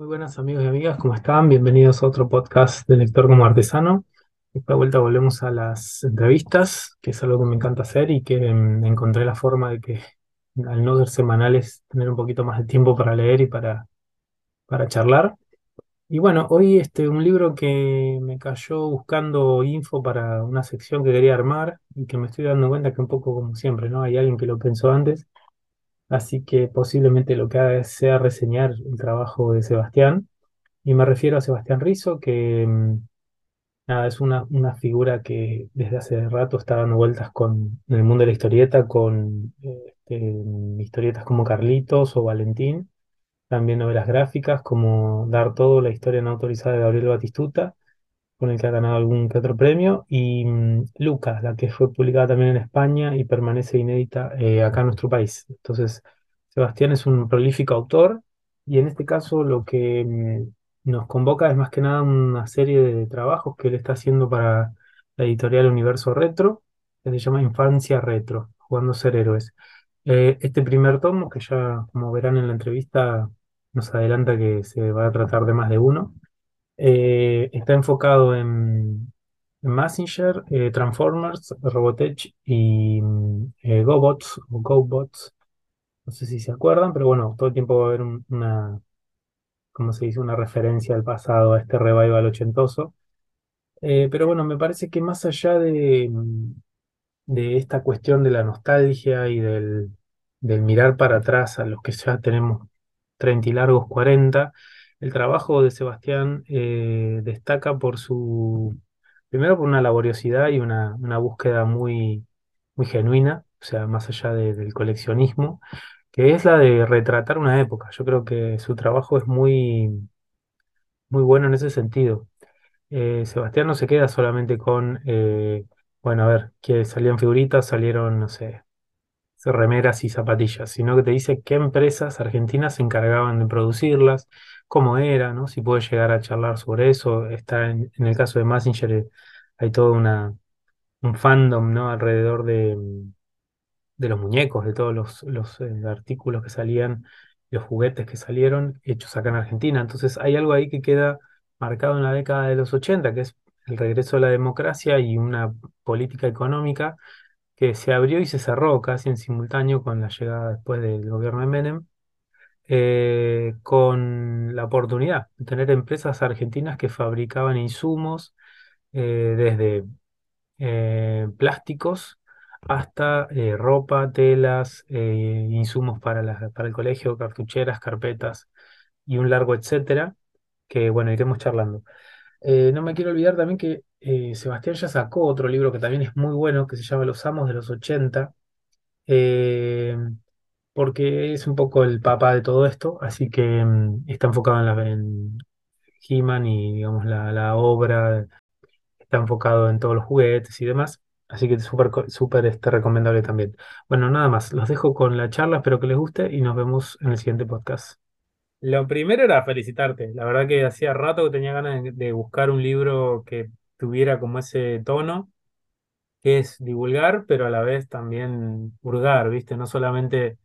Muy buenas amigos y amigas, ¿cómo están? Bienvenidos a otro podcast de Lector como Artesano. Esta vuelta volvemos a las entrevistas, que es algo que me encanta hacer y que mm, encontré la forma de que al no ser semanales, tener un poquito más de tiempo para leer y para, para charlar. Y bueno, hoy este, un libro que me cayó buscando info para una sección que quería armar y que me estoy dando cuenta que un poco como siempre, ¿no? Hay alguien que lo pensó antes, así que posiblemente lo que haga sea reseñar el trabajo de Sebastián. Y me refiero a Sebastián Rizzo, que mm, nada, es una, una figura que desde hace rato está dando vueltas con, en el mundo de la historieta, con este, historietas como Carlitos o Valentín, también novelas gráficas como Dar Todo, la historia no autorizada de Gabriel Batistuta, con el que ha ganado algún que otro premio, y mm, Lucas, la que fue publicada también en España y permanece inédita eh, acá en nuestro país. Entonces, Sebastián es un prolífico autor y en este caso lo que mm, nos convoca es más que nada una serie de trabajos que él está haciendo para la editorial Universo Retro, que se llama Infancia Retro, Jugando Ser Héroes. Eh, este primer tomo, que ya como verán en la entrevista, nos adelanta que se va a tratar de más de uno, eh, está enfocado en, en Messenger, eh, Transformers, Robotech y mm, GoBots o GoBots. No sé si se acuerdan, pero bueno, todo el tiempo va a haber un- una, como se dice, una referencia al pasado, a este revival ochentoso. Eh, pero bueno, me parece que más allá de, mm, de esta cuestión de la nostalgia y del, del mirar para atrás a los que ya tenemos 30 y largos 40, el trabajo de Sebastián eh, destaca por su, primero por una laboriosidad y una, una búsqueda muy, muy genuina, o sea, más allá de- del coleccionismo, que es la de retratar una época. Yo creo que su trabajo es muy, muy bueno en ese sentido. Eh, Sebastián no se queda solamente con, eh, bueno, a ver, que salían figuritas, salieron, no sé, remeras y zapatillas, sino que te dice qué empresas argentinas se encargaban de producirlas, cómo era, ¿no? Si puede llegar a charlar sobre eso. Está en, en el caso de Massinger, eh, hay todo una, un fandom, ¿no? Alrededor de, los muñecos, de todos los, los eh, artículos que salían, los juguetes que salieron hechos acá en Argentina. Entonces hay algo ahí que queda marcado en la década de los 80, que es el regreso a la democracia y una política económica que se abrió y se cerró casi en simultáneo con la llegada después del gobierno de Menem, eh, con la oportunidad de tener empresas argentinas que fabricaban insumos eh, desde eh, plásticos hasta ropa, telas, insumos para, la- para el colegio, cartucheras, carpetas y un largo etcétera, que bueno, iremos charlando. No me quiero olvidar también que Sebastián ya sacó otro libro que también es muy bueno, que se llama Los Amos de los 80, eh, porque es un poco el papá de todo esto, así que mm, está enfocado en, la, en He-Man y digamos la, la obra, está enfocado en todos los juguetes y demás, así que súper súper este, recomendable también. Bueno, nada más, los dejo con la charla, espero que les guste y nos vemos en el siguiente podcast. Lo primero era felicitarte. La verdad que hacía rato que tenía ganas de, de buscar un libro que tuviera como ese tono, que es divulgar, pero a la vez también hurgar, ¿viste? No solamente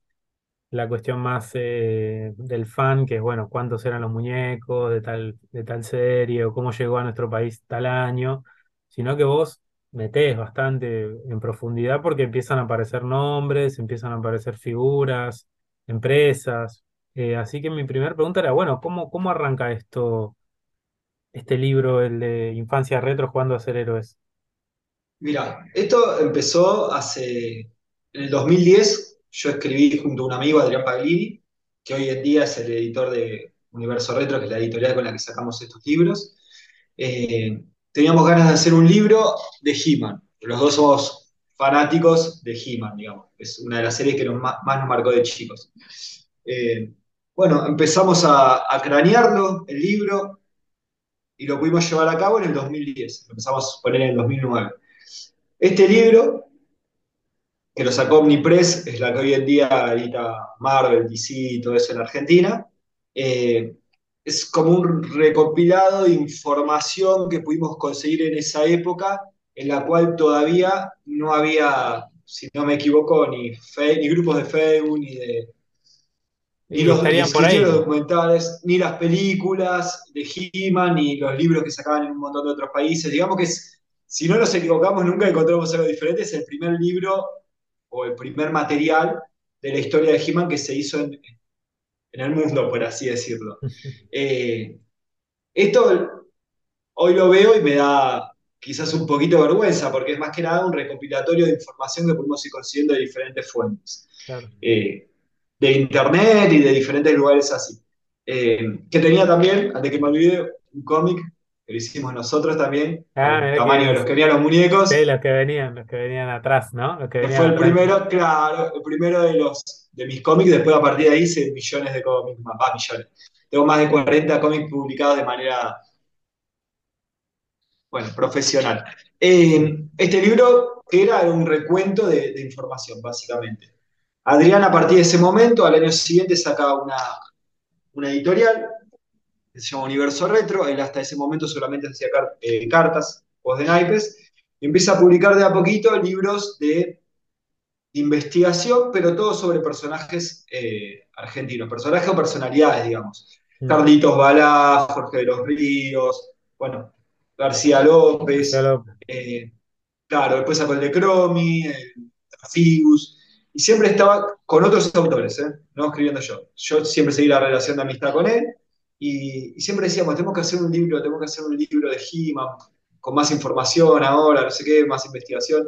la cuestión más eh, del fan, que es, bueno, cuántos eran los muñecos de tal, de tal serie o cómo llegó a nuestro país tal año, sino que vos metés bastante en profundidad porque empiezan a aparecer nombres, empiezan a aparecer figuras, empresas. Eh, así que mi primera pregunta era, bueno, ¿cómo, cómo arranca esto, este libro, el de Infancia Retro, jugando a ser héroes? Mira, esto empezó hace, en el 2010, yo escribí junto a un amigo, Adrián Paglini, que hoy en día es el editor de Universo Retro, que es la editorial con la que sacamos estos libros. Eh, teníamos ganas de hacer un libro de He-Man. Los dos somos fanáticos de He-Man, digamos. Es una de las series que nos, más, nos marcó de chicos. Eh, bueno, empezamos a, a cranearlo, el libro, y lo pudimos llevar a cabo en el 2010. Lo empezamos a poner en el 2009. Este libro, que lo sacó Omnipress, es la que hoy en día edita Marvel, DC y todo eso en Argentina, eh, es como un recopilado de información que pudimos conseguir en esa época, en la cual todavía no había, si no me equivoco, ni, fe- ni grupos de Facebook, ni de, ni los, ni por ahí. los documentales, ni las películas de He-Man, ni los libros que sacaban en un montón de otros países. Digamos que es, si no nos equivocamos, nunca encontramos algo diferente. Es el primer libro o el primer material de la historia de He-Man que se hizo en, en el mundo, por así decirlo. Eh, esto hoy lo veo y me da quizás un poquito de vergüenza, porque es más que nada un recopilatorio de información que pudimos ir consiguiendo de diferentes fuentes. Claro. Eh, de internet y de diferentes lugares así. Eh, que tenía también, antes que me olvide, un cómic que lo hicimos nosotros también, Ah, al mirá qué tamaño de bien. los que venían los muñecos, Sí, los que venían, los que venían atrás, ¿no? Los que que venían fue el atrás. primero, claro, el primero de los de mis cómics, después a partir de ahí hice millones de cómics, más, ah, millones. Tengo más de 40 cómics publicados de manera, bueno, profesional. Eh, este libro que era un recuento de, de información, básicamente. Adrián, a partir de ese momento, al año siguiente, saca una, una editorial que se llama Universo Retro. Él hasta ese momento solamente hacía car eh, cartas, juegos de naipes, y empieza a publicar de a poquito libros de investigación, pero todo sobre personajes eh, argentinos, personajes o personalidades, digamos. Mm. Carlitos Balá, Jorge de los Ríos, bueno, García López, eh, claro, después sacó el de Cromi, el y siempre estaba con otros autores, ¿eh? no escribiendo yo. Yo siempre seguí la relación de amistad con él, y, y siempre decíamos, tenemos que hacer un libro, tenemos que hacer un libro de He-Man, con más información ahora, no sé qué, más investigación.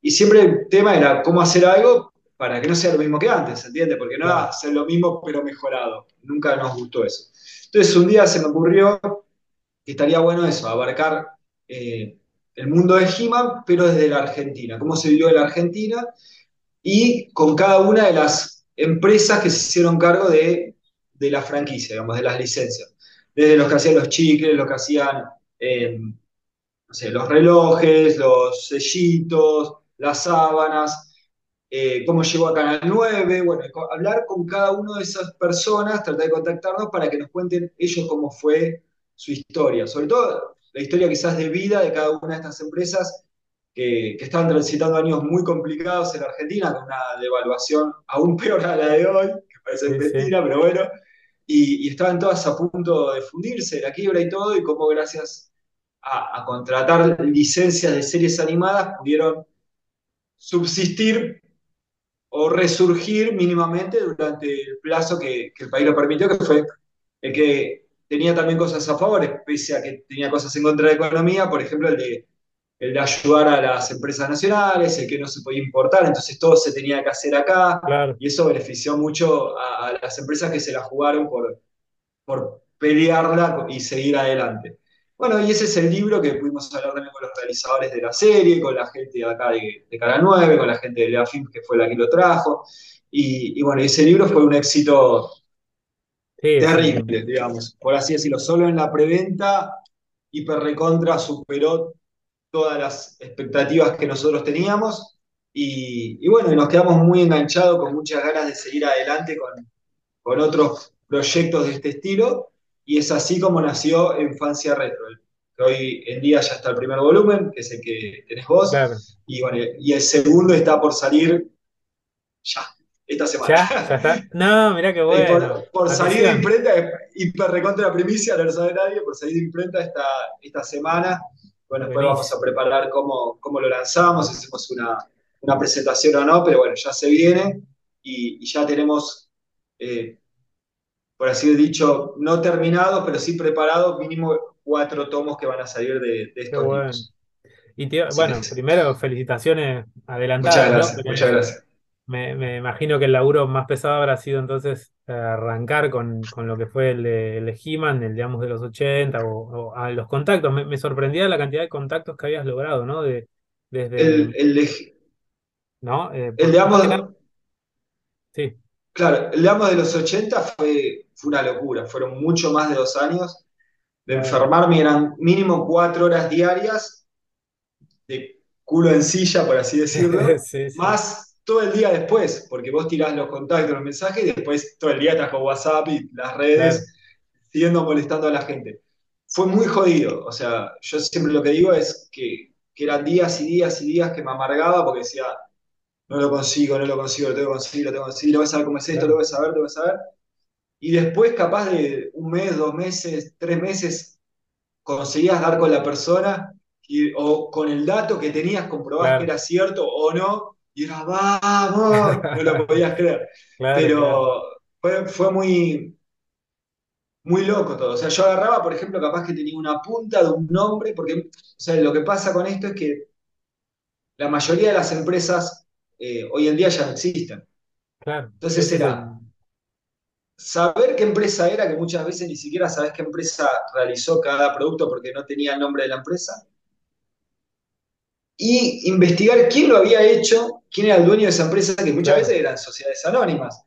Y siempre el tema era cómo hacer algo para que no sea lo mismo que antes, ¿entiendes? Porque no era Claro, hacer lo mismo pero mejorado. Nunca nos gustó eso. Entonces un día se me ocurrió que estaría bueno eso, abarcar eh, el mundo de He-Man, pero desde la Argentina, cómo se vivió en la Argentina y con cada una de las empresas que se hicieron cargo de, de la franquicia, digamos, de las licencias. Desde los que hacían los chicles, los que hacían eh, no sé, los relojes, los sellitos, las sábanas, eh, cómo llegó a Canal 9, bueno, hablar con cada una de esas personas, tratar de contactarnos para que nos cuenten ellos cómo fue su historia, sobre todo la historia quizás de vida de cada una de estas empresas que, que estaban transitando años muy complicados en Argentina, con una devaluación aún peor a la de hoy, que parece sí, sí, mentira, pero bueno, y, estaban todas a punto de fundirse, la quiebra y todo, y cómo gracias a, a contratar licencias de series animadas pudieron subsistir o resurgir mínimamente durante el plazo que, que, el país lo permitió, que fue el que tenía también cosas a favor, pese a que tenía cosas en contra de la economía, por ejemplo, el de, el de ayudar a las empresas nacionales, el que no se podía importar, entonces todo se tenía que hacer acá, claro. y eso benefició mucho a, a las empresas que se la jugaron por, por pelearla y seguir adelante. Bueno, y ese es el libro que pudimos hablar también con los realizadores de la serie, con la gente de acá de, de Cara 9, con la gente de Lea Film, que fue la que lo trajo. Y, y, bueno, ese libro fue un éxito Sí, terrible, digamos, por así decirlo. Solo en la preventa, Hiper Recontra superó todas las expectativas que nosotros teníamos. Y, y bueno, nos quedamos muy enganchados, con muchas ganas de seguir adelante con, con otros proyectos de este estilo, y es así como nació Infancia Retro, que hoy en día ya está el primer volumen, que es el que tenés claro. vos, y, bueno, y el segundo está por salir ya, esta semana. ¿Ya? ¿Ya está? No, mirá qué bueno. por, por salir de imprenta, hiper recontra la primicia, no lo sabe nadie, por salir de imprenta esta, esta semana. Bueno, después vamos a preparar cómo, cómo lo lanzamos, si hacemos una, una presentación o no, pero bueno, ya se viene y, y ya tenemos eh, por así dicho, no terminados, pero sí preparados, mínimo cuatro tomos que van a salir de, de estos bueno. libros. Y te- bueno, primero felicitaciones muchas adelantadas, ¿no? gracias, muchas gracias. Me, me imagino que el laburo más pesado habrá sido entonces eh, arrancar con, con lo que fue el de, el de He-Man, el digamos de los 80 o, o a los contactos. Me, me sorprendía la cantidad de contactos que habías logrado, ¿no? De, desde, El, el, de, ¿no? Eh, el de ambos, sí, claro, el de ambos de los 80 fue, fue una locura, fueron mucho más de dos años. De enfermarme, eran mínimo cuatro horas diarias de culo en silla, por así decirlo, Sí, sí, más todo el día después, porque vos tirás los contactos, los mensajes y después todo el día estás con WhatsApp y las claro, redes siguiendo molestando a la gente. Fue muy jodido, o sea, yo siempre lo que digo es que, que eran días y días y días que me amargaba porque decía, no lo consigo, no lo consigo, lo tengo que conseguir, lo tengo que conseguir, lo voy a saber cómo es esto, lo claro. voy a saber, lo voy a saber. y después capaz de un mes, dos meses, tres meses, conseguías dar con la persona y- o con el dato que tenías, comprobás que Claro, era cierto o no, y era, vamos, no lo podías creer. claro, claro, Pero fue, fue muy, muy loco todo. O sea, yo agarraba, por ejemplo, capaz que tenía una punta de un nombre, porque, o sea, lo que pasa con esto es que la mayoría de las empresas eh, hoy en día ya no existen. claro. Entonces era el, saber qué empresa era, que muchas veces ni siquiera sabes qué empresa realizó cada producto porque no tenía el nombre de la empresa, y investigar quién lo había hecho, quién era el dueño de esa empresa, que muchas claro. veces eran sociedades anónimas.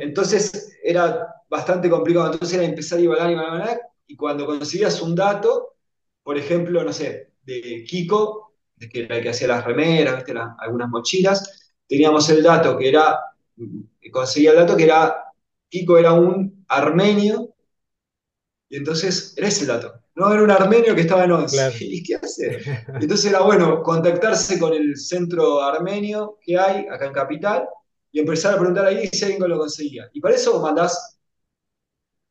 Entonces era bastante complicado. Entonces era empezar a igualar, igualar, igualar, y cuando conseguías un dato, por ejemplo, no sé, de Kiko, de que era el que hacía las remeras, ¿viste? Algunas mochilas, teníamos el dato que era, conseguía el dato que era, Kiko era un armenio y entonces era ese el dato. No era un armenio que estaba en ONCE. claro. ¿Y qué hace? Y entonces era bueno contactarse con el centro armenio que hay acá en Capital y empezar a preguntar ahí si alguien lo conseguía. Y para eso vos mandás,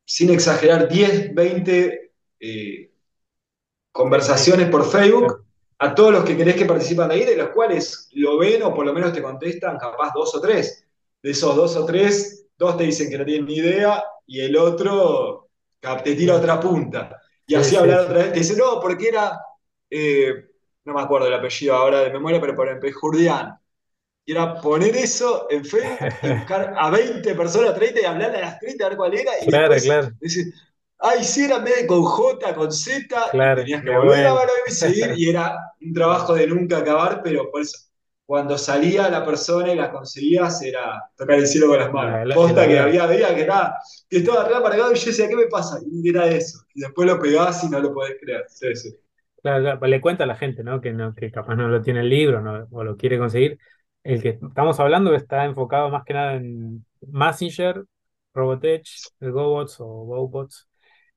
sin exagerar, 10, 20 eh, conversaciones por Facebook a todos los que querés que participan de ahí, de los cuales lo ven o por lo menos te contestan capaz dos o tres. De esos dos o tres, dos te dicen que no tienen ni idea y el otro te tira otra punta. Y Sí, así sí, hablar sí. otra vez, te dice, no, porque era, eh, no me acuerdo el apellido ahora de memoria, pero por ejemplo, Jurdián. Y era poner eso en Facebook y buscar a 20 personas, 30 y hablarle a las 30 a ver cuál era. Y Claro, claro, decir, ay, sí, era de con J, con Z, y claro. tenías que volver a a seguir. Y era un trabajo de nunca acabar, pero por eso, cuando salía la persona y la conseguías, era tocar el cielo con las manos. La- Posta que avión. había, veía que era, que estaba atrás para y yo decía, ¿qué me pasa? Y era eso. Y después lo pegás y no lo podés creer. Sí, sí. Claro, claro, pues le cuenta a la gente, ¿no? Que, no, que capaz no lo tiene el libro no, o lo quiere conseguir. El que estamos hablando está enfocado más que nada en Messenger, Robotech, el GoBots o GoBots.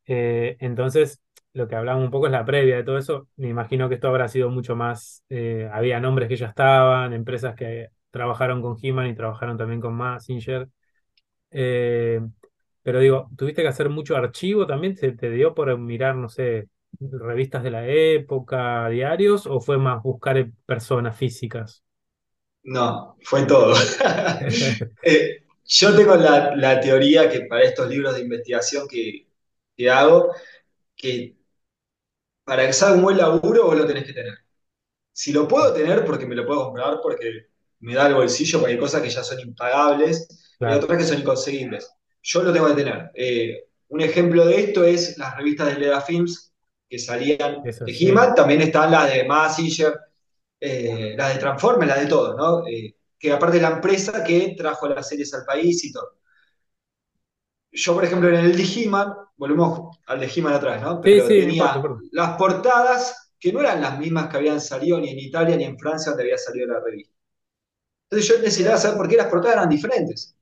Eh, entonces, lo que hablamos un poco es la previa de todo eso. Me imagino que esto habrá sido mucho más. eh, había nombres que ya estaban, empresas que trabajaron con He-Man y trabajaron también con Messenger. Eh, pero digo, ¿tuviste que hacer mucho archivo también? ¿Se te dio por mirar, no sé, revistas de la época, diarios, o fue más buscar personas físicas? No, fue todo. Eh, yo tengo la, la teoría que para estos libros de investigación que, que hago, que para que salga un buen laburo vos lo tenés que tener. Si lo puedo tener porque me lo puedo comprar, porque me da el bolsillo, porque hay cosas que ya son impagables y otras que son inconseguibles. Yo lo tengo que tener. Eh, un ejemplo de esto es las revistas de Leda Films que salían eso de sí, He-Man, también están las de Mazinger, eh, las de Transformers, las de todos, ¿no? Eh, que aparte la empresa que trajo las series al país y todo. Yo, por ejemplo, en el de He-Man, volvemos al de He-Man atrás, ¿no? Pero sí, tenía las portadas que no eran las mismas que habían salido ni en Italia ni en Francia donde había salido la revista. Entonces yo necesitaba saber por qué las portadas eran diferentes.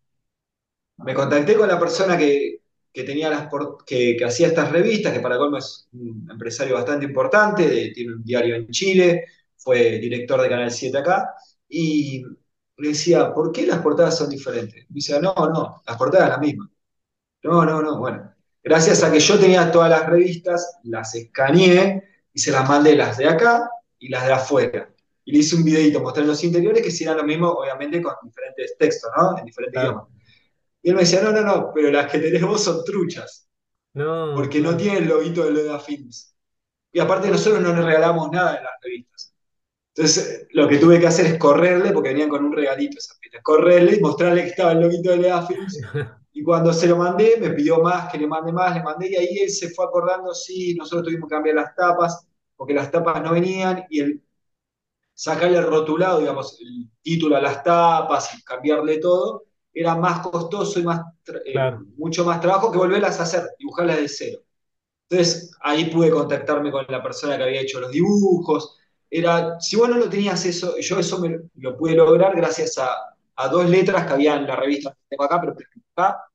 Me contacté con la persona que, que tenía las que, que hacía estas revistas, que para colmo es un empresario bastante importante, de- tiene un diario en Chile, fue director de Canal 7 acá, y le decía, ¿por qué las portadas son diferentes? Me decía, no, no, las portadas son las mismas. No, no, no, bueno. Gracias a que yo tenía todas las revistas, las escaneé y se las mandé las de acá y las de afuera. Y le hice un videito mostrando los interiores que si eran lo mismo, obviamente con diferentes textos, ¿no? En diferentes Claro. idiomas. Y él me decía, no, no, no, pero las que tenés vos son truchas, No, porque no tienen el loguito de Loda Films. Y aparte nosotros no nos regalamos nada en las revistas. Entonces lo que tuve que hacer es correrle, porque venían con un regalito esas revistas, correrle y mostrarle que estaba el loguito de Loda Films y cuando se lo mandé, me pidió más, que le mande más, le mandé, y ahí él se fue acordando, sí, nosotros tuvimos que cambiar las tapas, porque las tapas no venían, y el sacarle el rotulado, digamos, el título a las tapas y cambiarle todo, era más costoso y más, eh, mucho más trabajo que volverlas a hacer, dibujarlas de cero. Entonces ahí pude contactarme con la persona que había hecho los dibujos. Era, si vos no lo tenías eso, yo eso me, lo pude lograr gracias a, a dos letras que había en la revista que tengo acá, pero acá,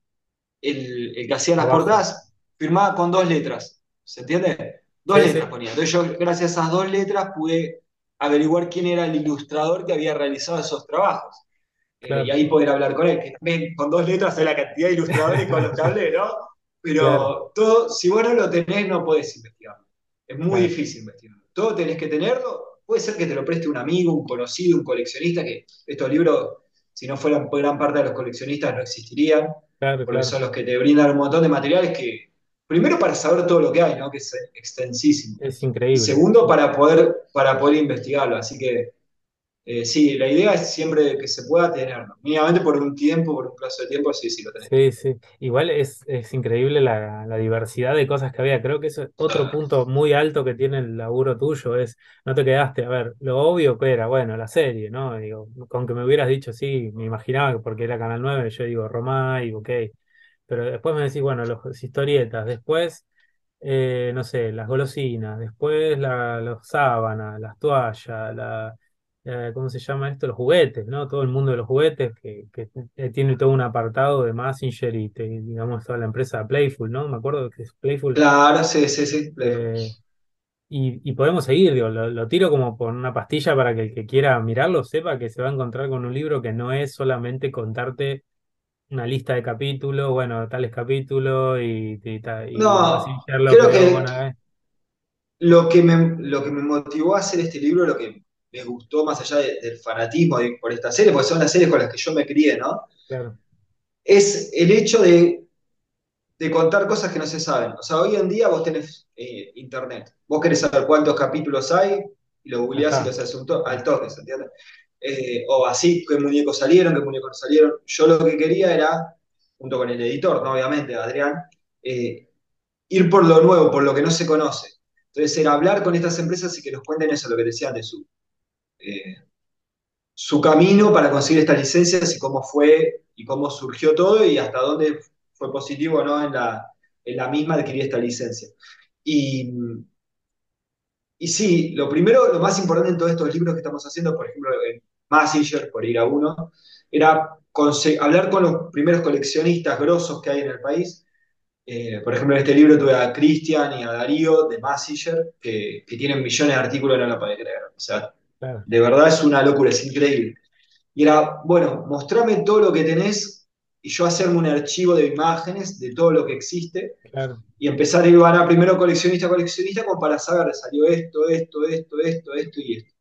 el, el que hacía las portadas firmaba con dos letras. ¿Se entiende? Dos Sí, letras sí, ponía. Entonces yo, gracias a esas dos letras, pude averiguar quién era el ilustrador que había realizado esos trabajos. eh, y ahí poder hablar con él, que también con dos letras es la cantidad de ilustradores con los que hablé, ¿no? claro, Pero todo, si vos no lo tenés, no podés investigarlo. Es muy difícil investigarlo. Todo tenés que tenerlo. Puede ser que te lo preste un amigo, un conocido, un coleccionista, que estos libros, si no fueran por gran parte de los coleccionistas, no existirían, Claro, porque claro. son los que te brindan un montón de materiales que, primero para saber todo lo que hay, ¿no? Que es extensísimo. Es increíble. segundo, para poder, para poder investigarlo. Así que eh, sí, la idea es siempre que se pueda tenerlo. Mínimamente por un tiempo, por un plazo de tiempo, sí, sí lo tenés. Sí, sí. Igual es, es increíble la, la diversidad de cosas que había. Creo que eso es otro punto muy alto que tiene el laburo tuyo, es no te quedaste, a ver, lo obvio que era, bueno, la serie, ¿no? Digo, con que me hubieras dicho, sí, me imaginaba que porque era Canal 9 yo digo, Romay, ok. Pero después me decís, bueno, los historietas, después, eh, no sé, las golosinas, después la, los sábanas, las toallas, la, eh, ¿cómo se llama esto? Los juguetes, ¿no? Todo el mundo de los juguetes que, que eh, tiene todo un apartado de Massinger y te- digamos toda la empresa Playful, ¿no? Me acuerdo que es Playful. Claro, sí, sí, sí. eh, y, y podemos seguir, digo, lo, lo tiro como por una pastilla para que el que quiera mirarlo sepa que se va a encontrar con un libro que no es solamente contarte una lista de capítulos, bueno, tales capítulos y, y, y No, creo que lo que me, lo que me motivó a hacer este libro, lo que me gustó más allá de- del fanatismo de- por esta serie, porque son las series con las que yo me crié, ¿no? Claro, Es el hecho de de contar cosas que no se saben. O sea, hoy en día vos tenés eh, internet. Vos querés saber cuántos capítulos hay y lo googleás y lo está. haces un to- al toque, ¿se entiende? Eh, o así, qué muñecos salieron, qué muñecos no salieron. Yo lo que quería era, junto con el editor, ¿no? Obviamente, Adrián, eh, ir por lo nuevo, por lo que no se conoce. Entonces era hablar con estas empresas y que nos cuenten eso, lo que decían de su, eh, su camino para conseguir estas licencias y cómo fue y cómo surgió todo y hasta dónde fue positivo o no en la, en la misma adquirir esta licencia. Y, y sí, lo primero, lo más importante en todos estos libros que estamos haciendo, por ejemplo, en Massinger, por ir a uno, era hablar con los primeros coleccionistas grosos que hay en el país. Eh, por ejemplo, en este libro tuve a Cristian y a Darío de Massinger, que, que tienen millones de artículos, no lo podés creer. O sea, claro, de verdad es una locura, es increíble. Y era, bueno, mostrame todo lo que tenés y yo hacerme un archivo de imágenes de todo lo que existe claro, y empezar a ir a primero coleccionista a coleccionista como para saber, salió esto, esto, esto, esto, esto y esto.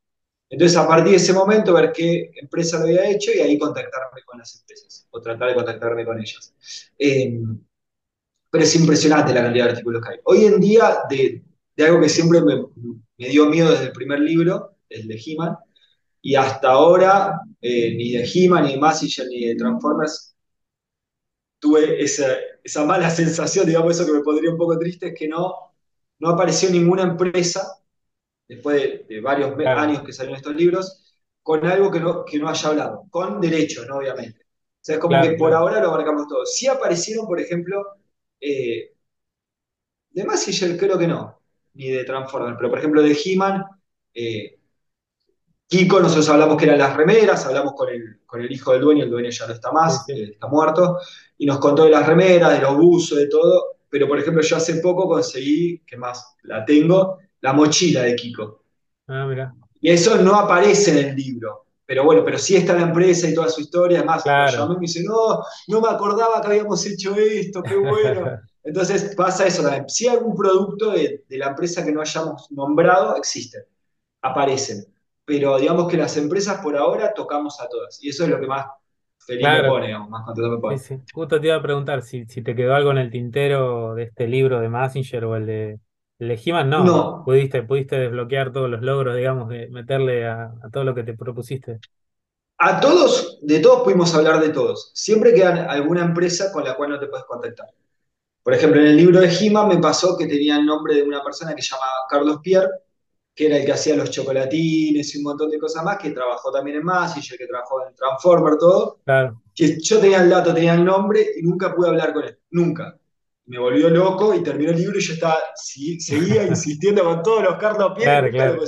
Entonces, a partir de ese momento, ver qué empresa lo había hecho y ahí contactarme con las empresas o tratar de contactarme con ellas. Eh, pero es impresionante la cantidad de artículos que hay. Hoy en día, de, de algo que siempre me, me, dio miedo desde el primer libro, el de He-Man, y hasta ahora, eh, ni de He-Man, ni de Massinger, ni de Transformers, tuve esa, esa, mala sensación, digamos, eso que me pondría un poco triste, es que no, no apareció ninguna empresa, después de, de varios claro, años que salieron estos libros, con algo que no, que no haya hablado, con derechos, ¿no? Obviamente. O sea, es como que por claro. ahora lo abarcamos todo. Sí aparecieron, por ejemplo, eh, de Massinger creo que no, ni de Transformers, pero por ejemplo de He-Man, eh, Kiko, nosotros hablamos que eran las remeras, hablamos con el, con el hijo del dueño, el dueño ya no está más, sí. eh, está muerto, y nos contó de las remeras, de los buzos, de todo, pero por ejemplo yo hace poco conseguí, que más la tengo, la mochila de Kiko. Ah, mira, Y eso no aparece en el libro. Pero bueno, pero sí está la empresa y toda su historia. Además, lo llamé claro. y me dice, no, no me acordaba que habíamos hecho esto, qué bueno. Entonces pasa eso también. Si hay algún producto de, de la empresa que no hayamos nombrado, existen, aparecen. Pero digamos que las empresas por ahora tocamos a todas. Y eso es lo que más feliz me pone, digamos, más contento me sí, pone. sí. Justo te iba a preguntar si, si te quedó algo en el tintero de este libro de Massinger o el de, el de He-Man, no. No, Pudiste, pudiste desbloquear todos los logros, digamos, de meterle a, a todo lo que te propusiste. a todos, de todos pudimos hablar de todos. Siempre queda alguna empresa con la cual no te puedes contactar. Por ejemplo, en el libro de He-Man me pasó que tenía el nombre de una persona que se llama Carlos Pierre, que era el que hacía los chocolatines y un montón de cosas más, que trabajó también en Massinger, que trabajó en Transformer, todo. Claro, Que yo tenía el dato, tenía el nombre y nunca pude hablar con él. Nunca. Me volvió loco y terminó el libro y yo estaba, seguía insistiendo con todos los Carlos Pierre claro.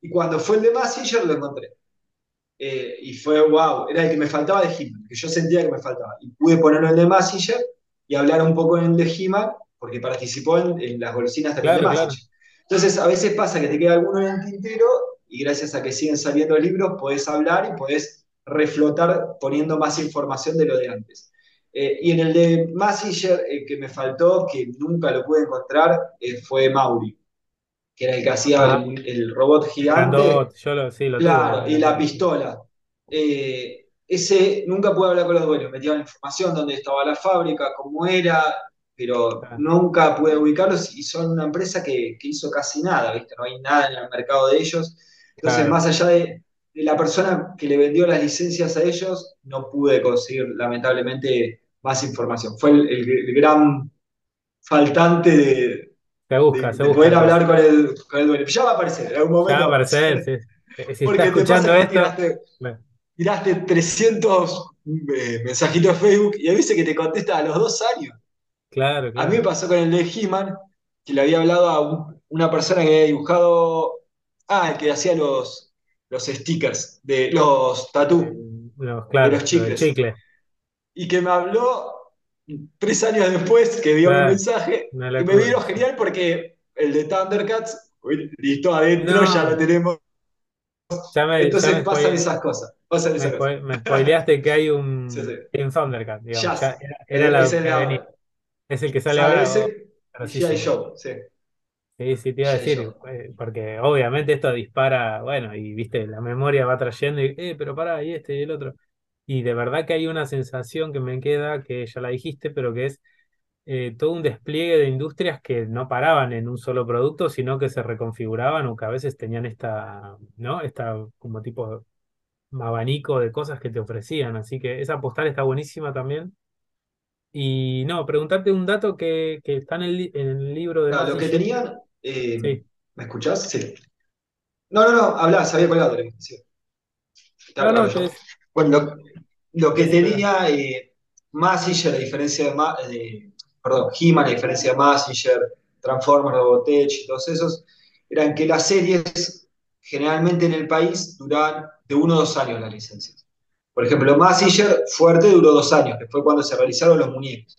Y cuando fue el de Massinger lo encontré. Eh, y fue wow, era el que me faltaba de He-Man, que yo sentía que me faltaba. Y pude ponerlo en el de Massinger y hablar un poco en el de He-Man, porque participó en, en, las golosinas también de claro, claro. Massinger. Entonces, a veces pasa que te queda alguno en el tintero y gracias a que siguen saliendo libros, podés hablar y podés reflotar poniendo más información de lo de antes. Eh, y en el de Massinger, el que me faltó, que nunca lo pude encontrar, eh, fue Mauri, que era el que hacía Ah, el, el robot gigante, grandote, yo lo, sí, lo tuve. claro, y la pistola. Eh, ese nunca pude hablar con los dueños, metía la información, dónde estaba la fábrica, cómo era, pero nunca pude ubicarlos y son una empresa que, que hizo casi nada, ¿viste? No hay nada en el mercado de ellos. Entonces, Claro, más allá de, de la persona que le vendió las licencias a ellos, no pude conseguir, lamentablemente, más información. Fue el, el- el gran faltante de, se busca, de- se de busca poder hablar con el, con el dueño. Ya va a aparecer, en algún Ya va a momento a aparecer, sí. Eh, Si está Porque te pasa escuchando esto, tiraste, tiraste 300 eh, mensajitos de Facebook y veces que te contesta a los dos años. Claro, A mí me pasó con el de He-Man, que le había hablado a un- una persona que había dibujado, ah, el que hacía los, los stickers, de los Eh, tatú, no, de los chicles, chicle, y que me habló tres años después que mi claro, mensaje, una y me vino genial porque el de Thundercats, listo, adentro, ya lo tenemos, ya me, ya entonces me, pasan esas cosas, pasan me, cosas. spoileaste que hay Sí, sí. un, un Thundercat, digamos. Ya era, era eh, la que venía. Es el que sale ahora, grosísimo. Joe, sí, Sí, sí, te iba a decir, eh, porque obviamente esto dispara, bueno, y viste, la memoria va trayendo y, eh, pero pará, y este y el otro. Y de verdad que hay una sensación que me queda, que ya la dijiste, pero que es eh, todo un despliegue de industrias que no paraban en un solo producto, sino que se reconfiguraban o que a veces tenían esta, ¿no? Esta como tipo abanico de cosas que te ofrecían. Así que esa postal está buenísima también. Y no, preguntarte un dato que, que está en el, en el libro de Claro, lo que tenían, eh, Sí. ¿me escuchás? Sí. No, no, no, hablá, se había colgado. Sí, te No, no, Bueno, lo, lo que tenía eh, Massinger, a diferencia de, Ma- de- perdón, He-Man, a diferencia de Massinger, Transformers, Robotech y todos esos, eran que las series generalmente en el país duraban de uno a dos años las licencias. Por ejemplo, Massinger fuerte duró dos años, que fue cuando se realizaron los muñecos.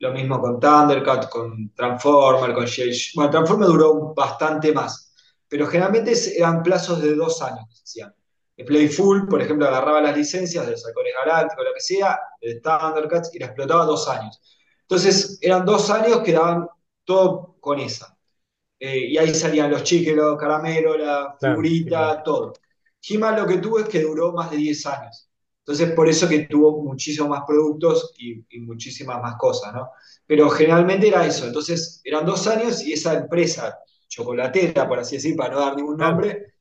Lo mismo con Thundercat, con Transformer, con J. Bueno, Transformer duró bastante más, pero generalmente eran plazos de dos años que se hacían. El Playful, por ejemplo, agarraba las licencias de los Halcones Galácticos, lo que sea, de Thundercats, y la explotaba dos años. Entonces, eran dos años que daban todo con esa. Eh, y ahí salían los chiques, los caramelos, la Claro, sí, claro. figurita, todo. He-Man lo que tuvo es que duró más de 10 años. Entonces, por eso que tuvo muchísimos más productos y, y muchísimas más cosas, ¿no? Pero generalmente era eso. Entonces, eran dos años y esa empresa chocolatera, por así decir, para no dar ningún nombre,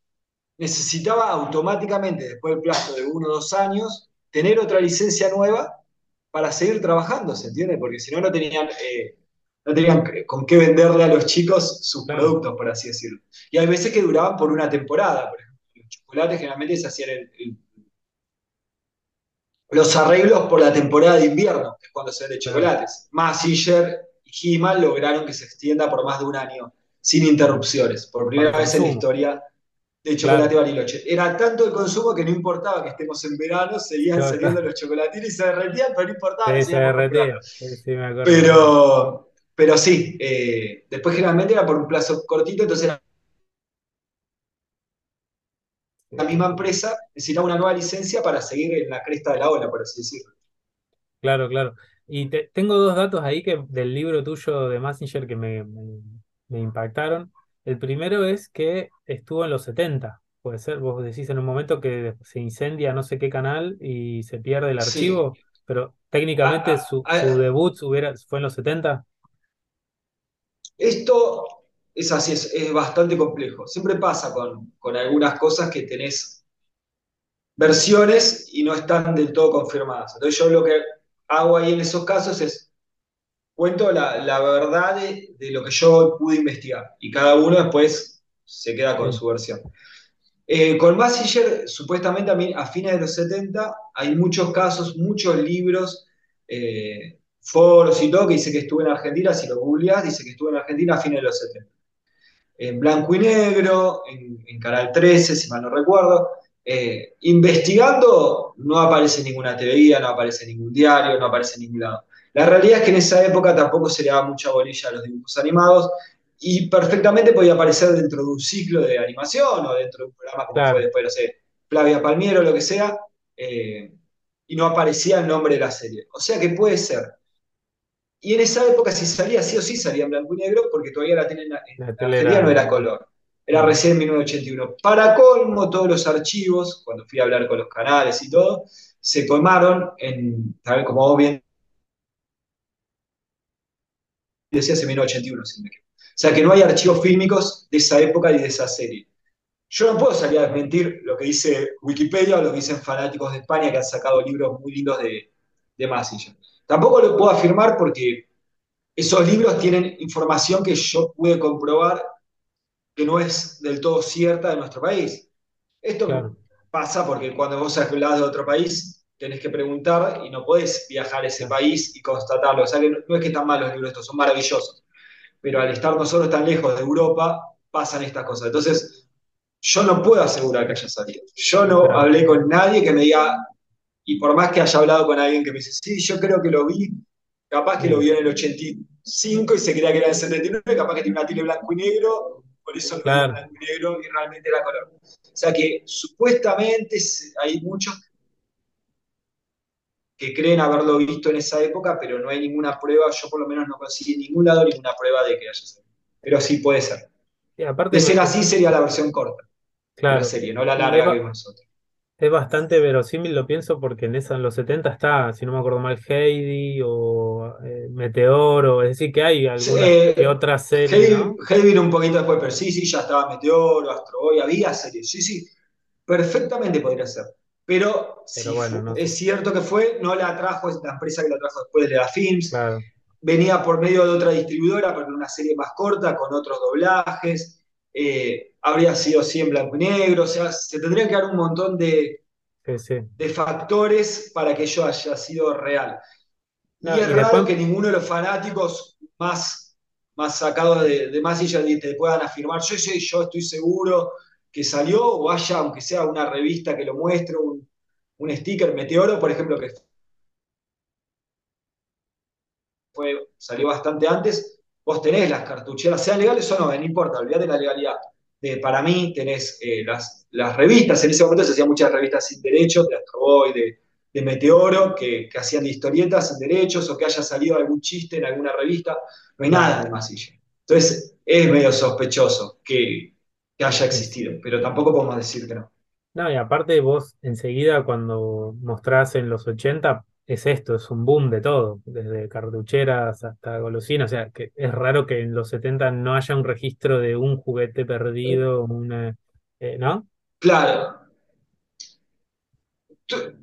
necesitaba automáticamente, después del plazo de uno o dos años, tener otra licencia nueva para seguir trabajando, ¿se entiende? Porque si no, no tenían, eh, no tenían con qué venderle a los chicos sus claro, productos, por así decirlo. Y hay veces que duraban por una temporada, por ejemplo. Los chocolates generalmente se hacían el, el, los arreglos por la temporada de invierno, que es cuando se vende claro. chocolates. Massinger y He-Man lograron que se extienda por más de un año sin interrupciones, por primera vez en la historia de claro. chocolate Bariloche. Era tanto el consumo que no importaba que estemos en verano, seguían Yo- saliendo los chocolatinos y se derretían, pero no importaba, Sí, se seguíamos comprando. derretía. Sí, sí, me acuerdo, me acuerdo. Pero, pero sí, eh, después generalmente era por un plazo cortito, entonces era la misma empresa necesitaba una nueva licencia para seguir en la cresta de la ola, por así decirlo. Claro, claro. Y te- tengo dos datos ahí que del libro tuyo de Messenger que me, me- me impactaron. El primero es que estuvo en los 70. Puede ser, vos decís en un momento que se incendia no sé qué canal y se pierde el Sí. archivo, pero técnicamente a- su, su a- debut hubiera, fue en los 70. esto es así, es, bastante complejo. Siempre pasa con, algunas cosas que tenés versiones y no están del todo confirmadas. Entonces yo lo que hago ahí en esos casos es cuento la, verdad de, lo que yo pude investigar y cada uno después se queda con su versión. Eh, con Massinger, supuestamente a, a fines de los 70, hay muchos casos, muchos libros, eh, foros y todo que dice que estuvo en Argentina, si lo googleás, dice que estuvo en Argentina a fines de los 70 en blanco y negro, en, en Canal 13, si mal no recuerdo. Eh, investigando, no aparece ninguna TV, no aparece ningún diario, no aparece en ningún lado. La realidad es que en esa época tampoco se le daba mucha bolilla a los dibujos animados y perfectamente podía aparecer dentro de un ciclo de animación o dentro de un programa como fue después, no sé, Flavia Palmiero, lo que sea, eh, y no aparecía el nombre de la serie. O sea que puede ser. Y en esa época, si salía sí o sí, salía en blanco y negro, porque todavía la tele en, en La tele no era. color. Era recién en 1981. Para colmo, todos los archivos, cuando fui a hablar con los canales y todo, se colmaron en, ¿sabes? como vos bien decías, en 1981, si no me equivoco. O sea que no hay archivos fílmicos de esa época y de esa serie. Yo no puedo salir a desmentir lo que dice Wikipedia o lo que dicen fanáticos de España que han sacado libros muy lindos de, de Massinger. Tampoco lo puedo afirmar porque esos libros tienen información que yo pude comprobar que no es del todo cierta de nuestro país. Esto claro, pasa porque cuando vos hablas de otro país, tenés que preguntar y no podés viajar a ese país y constatarlo. O sea que no, no es que están malos los libros estos, son maravillosos. Pero al estar nosotros tan lejos de Europa, pasan estas cosas. Entonces, yo no puedo asegurar que haya salido. Yo no hablé con nadie que me diga, y por más que haya hablado con alguien que me dice, sí, yo creo que lo vi, capaz que lo vio en el 85 y se creía que era el 79, capaz que tiene una tele blanco y negro, por eso lo vio en claro. blanco y negro y realmente era color. O sea que supuestamente hay muchos que creen haberlo visto en esa época, pero no hay ninguna prueba, yo por lo menos no conseguí en ningún lado ninguna prueba de que haya sido. Pero sí puede ser. Y aparte, De ser así sería la versión corta de la claro, serie, no la larga que nosotros. Es bastante verosímil, lo pienso, porque en esa, en los 70 está, si no me acuerdo mal, Heidi o eh, Meteoro, es decir, que hay algunas que Eh, otra serie, vino un poquito después, pero sí, sí, ya estaba Meteoro, Astro Boy, había series, sí, sí, perfectamente podría ser. Pero bueno, no es cierto que fue, no la trajo, es la empresa que la trajo después de la Films, claro, venía por medio de otra distribuidora, pero una serie más corta, con otros doblajes, eh, habría sido sí en blanco y negro, o sea, se tendrían que dar un montón de, sí, sí. de factores para que ello haya sido real. Y es y raro después, que ninguno de los fanáticos más, más sacados de, de te puedan afirmar, yo, yo, yo estoy seguro que salió, o haya, aunque sea una revista que lo muestre, un, un sticker, Meteoro, por ejemplo, que fue, salió bastante antes, vos tenés las cartucheras, sean legales o no, no importa, olvídate la legalidad. De, para mí tenés eh, las, las, revistas, en ese momento se hacían muchas revistas sin derechos, de Astro Boy, de, de Meteoro, que, que, hacían historietas sin derechos, o que haya salido algún chiste en alguna revista, no hay nada de Masilla. Entonces es medio sospechoso que, que haya existido, pero tampoco podemos decir que no. no, y aparte vos enseguida cuando mostrás en los 80 es esto, es un boom de todo, desde cartucheras hasta golosinas, o sea, que es raro que en los 70 no haya un registro de un juguete perdido, una, eh, ¿no? Claro,